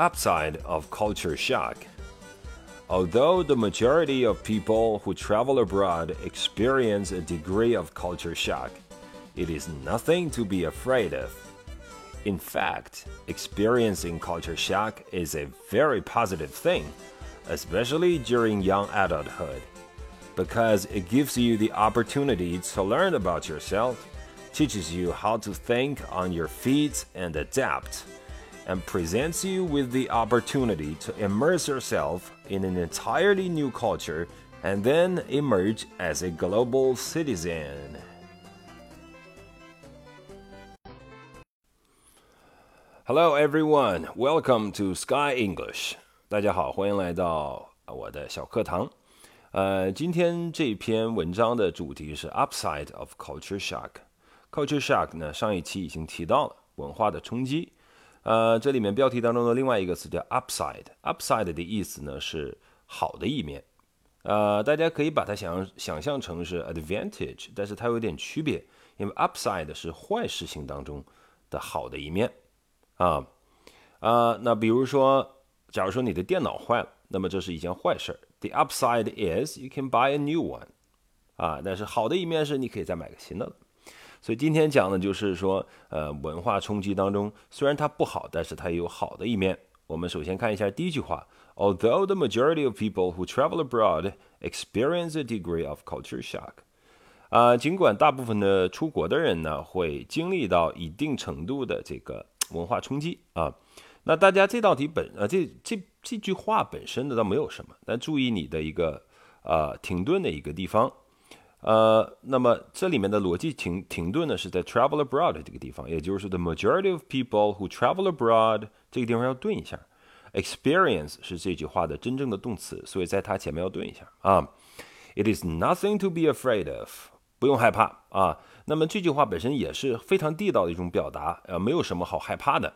upside of culture shock. Although the majority of people who travel abroad experience a degree of culture shock, it is nothing to be afraid of. In fact, experiencing culture shock is a very positive thing, especially during young adulthood, because it gives you the opportunity to learn about yourself, teaches you how to think on your feet and adapt and presents you with the opportunity to immerse yourself in an entirely new culture and then emerge as a global citizen. Hello, everyone. Welcome to Sky English. 大家好，欢迎来到我的小课堂。呃，今天这篇文章的主题是 Upside of Culture Shock。Culture Shock 呢，上一期已经提到了文化的冲击。 呃，这里面标题当中的另外一个词叫 upside，upside 的意思呢是好的一面。呃，大家可以把它想想象成是 advantage，但是它有点区别，因为 upside 是坏事情当中的好的一面啊啊。那比如说，假如说你的电脑坏了，那么这是一件坏事儿。The upside is you can buy a new one，啊，但是好的一面是你可以再买个新的了。所以今天讲的就是说，呃，文化冲击当中，虽然它不好，但是它也有好的一面。我们首先看一下第一句话：Although the majority of people who travel abroad experience a degree of culture shock，啊，尽管大部分的出国的人呢会经历到一定程度的这个文化冲击啊，那大家这道题本呃这这这句话本身呢倒没有什么，但注意你的一个呃停顿的一个地方。呃，那么这里面的逻辑停停顿呢，是在 travel abroad 这个地方，也就是说，the majority of people who travel abroad 这个地方要顿一下。experience 是这句话的真正的动词，所以在它前面要顿一下啊。It is nothing to be afraid of，不用害怕啊。那么这句话本身也是非常地道的一种表达，呃，没有什么好害怕的，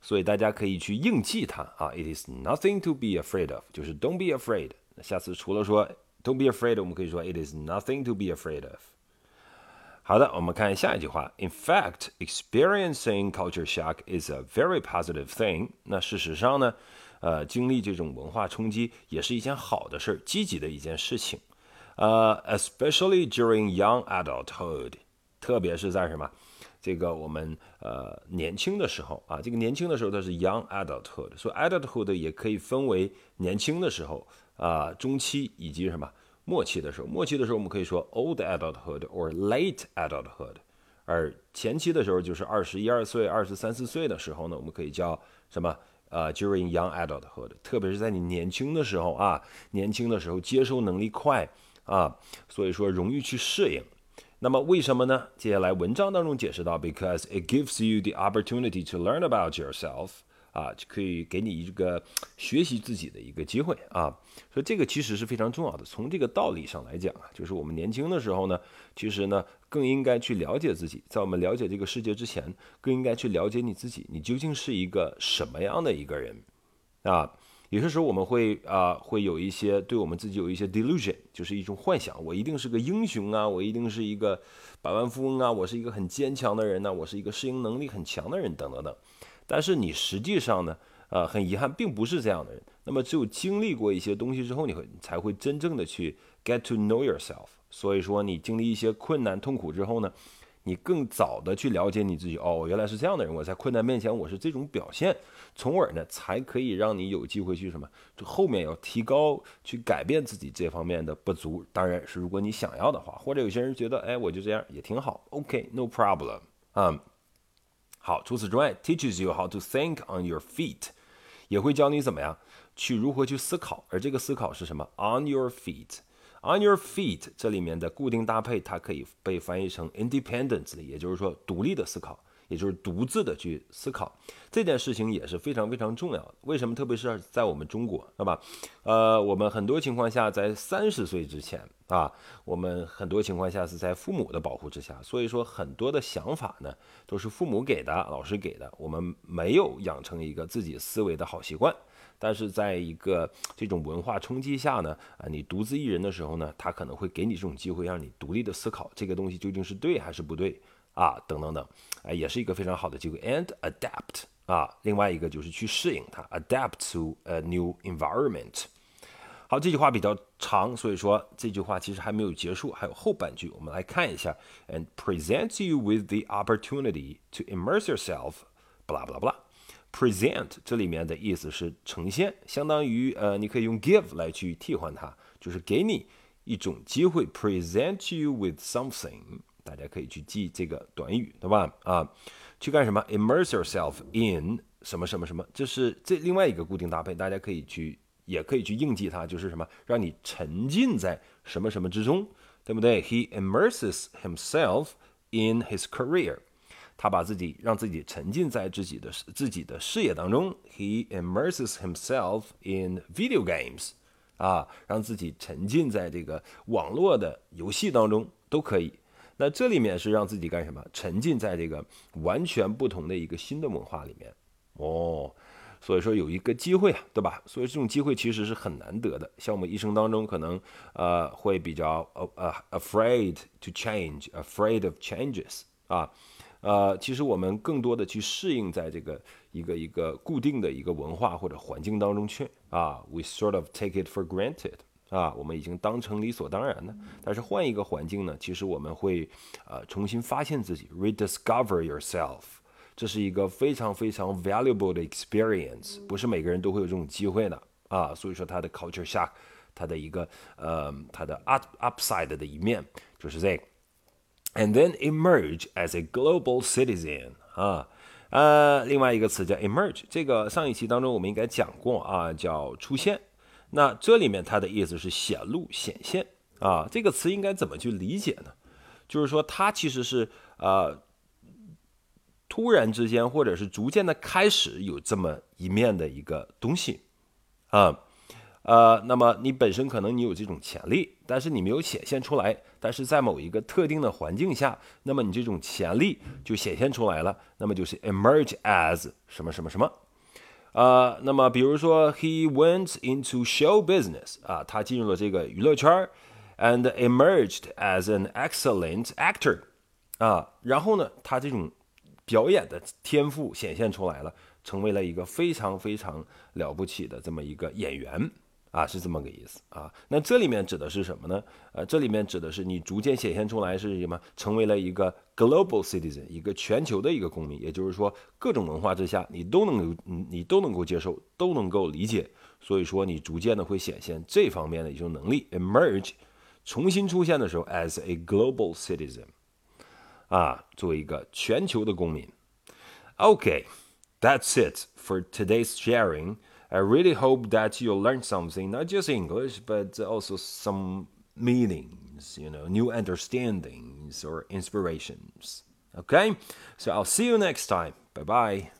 所以大家可以去硬记它啊。It is nothing to be afraid of，就是 don't be afraid。下次除了说 Don't be afraid，我们可以说 It is nothing to be afraid of。好的，我们看下一句话。In fact, experiencing culture shock is a very positive thing。那事实上呢，呃，经历这种文化冲击也是一件好的事儿，积极的一件事情。呃，especially during young adulthood，特别是在什么？ 这个我们呃年轻的时候啊，这个年轻的时候它是 young adulthood，所以 adulthood 也可以分为年轻的时候。啊，中期以及什么末期的时候，末期的时候我们可以说 old adulthood or late adulthood，而前期的时候就是二十一二岁、二十三四岁的时候呢，我们可以叫什么？呃，during young adulthood，特别是在你年轻的时候啊，年轻的时候接受能力快啊，所以说容易去适应。那么为什么呢？接下来文章当中解释到，because it gives you the opportunity to learn about yourself。啊，就可以给你一个学习自己的一个机会啊，所以这个其实是非常重要的。从这个道理上来讲啊，就是我们年轻的时候呢，其实呢更应该去了解自己，在我们了解这个世界之前，更应该去了解你自己，你究竟是一个什么样的一个人啊？有些时候我们会啊，会有一些对我们自己有一些 delusion，就是一种幻想，我一定是个英雄啊，我一定是一个百万富翁啊，我是一个很坚强的人呢，我是一个适应能力很强的人，等等等。但是你实际上呢，呃，很遗憾，并不是这样的人。那么只有经历过一些东西之后，你会才会真正的去 get to know yourself。所以说，你经历一些困难痛苦之后呢，你更早的去了解你自己。哦，原来是这样的人，我在困难面前我是这种表现，从而呢，才可以让你有机会去什么，就后面要提高，去改变自己这方面的不足。当然是如果你想要的话，或者有些人觉得，哎，我就这样也挺好。OK，no problem 啊。好，除此之外，teaches you how to think on your feet，也会教你怎么样去如何去思考。而这个思考是什么？on your feet On your feet 这里面的固定搭配，它可以被翻译成 independently，也就是说独立的思考。也就是独自的去思考这件事情也是非常非常重要的。为什么？特别是在我们中国，对吧？呃，我们很多情况下在三十岁之前啊，我们很多情况下是在父母的保护之下，所以说很多的想法呢都是父母给的、老师给的，我们没有养成一个自己思维的好习惯。但是在一个这种文化冲击下呢，啊，你独自一人的时候呢，他可能会给你这种机会，让你独立的思考这个东西究竟是对还是不对。啊，等等等，哎，也是一个非常好的机会。And adapt 啊，另外一个就是去适应它，adapt to a new environment。好，这句话比较长，所以说这句话其实还没有结束，还有后半句，我们来看一下。And presents you with the opportunity to immerse yourself，不啦不啦不啦。Present 这里面的意思是呈现，相当于呃，你可以用 give 来去替换它，就是给你一种机会，present you with something。大家可以去记这个短语，对吧？啊，去干什么？immerse yourself in 什么什么什么，这是这另外一个固定搭配，大家可以去。也可以去应记它，就是什么，让你沉浸在什么什么之中，对不对？He immerses himself in his career，他把自己让自己沉浸在自己的自己的事业当中。He immerses himself in video games，啊，让自己沉浸在这个网络的游戏当中都可以。那这里面是让自己干什么？沉浸在这个完全不同的一个新的文化里面。哦。所以说有一个机会啊，对吧？所以这种机会其实是很难得的。像我们一生当中可能呃会比较呃呃 afraid to change，afraid of changes 啊，呃，其实我们更多的去适应在这个一个一个固定的一个文化或者环境当中去啊，we sort of take it for granted 啊，我们已经当成理所当然的。但是换一个环境呢，其实我们会呃重新发现自己，rediscover yourself。这是一个非常非常 valuable 的 experience，不是每个人都会有这种机会的啊。所以说它的 culture shock，它的一个呃，它的 up upside 的一面就是这个。And then emerge as a global citizen 啊，呃，另外一个词叫 emerge，这个上一期当中我们应该讲过啊，叫出现。那这里面它的意思是显露、显现啊。这个词应该怎么去理解呢？就是说它其实是呃。突然之间，或者是逐渐的开始有这么一面的一个东西，啊，呃，那么你本身可能你有这种潜力，但是你没有显现出来，但是在某一个特定的环境下，那么你这种潜力就显现出来了，那么就是 emerge as 什么什么什么，呃，那么比如说 he went into show business 啊，他进入了这个娱乐圈，and emerged as an excellent actor 啊，然后呢，他这种。表演的天赋显现出来了，成为了一个非常非常了不起的这么一个演员啊，是这么个意思啊。那这里面指的是什么呢？呃，这里面指的是你逐渐显现出来是什么？成为了一个 global citizen，一个全球的一个公民。也就是说，各种文化之下，你都能够，你都能够接受，都能够理解。所以说，你逐渐的会显现这方面的一种能力，emerge，重新出现的时候，as a global citizen。啊，作为一个全球的公民。OK，that's it for today's sharing. I really hope that you learned something, not just English, but also some meanings, you know, new understandings or inspirations. Okay, so I'll see you next time. Bye bye.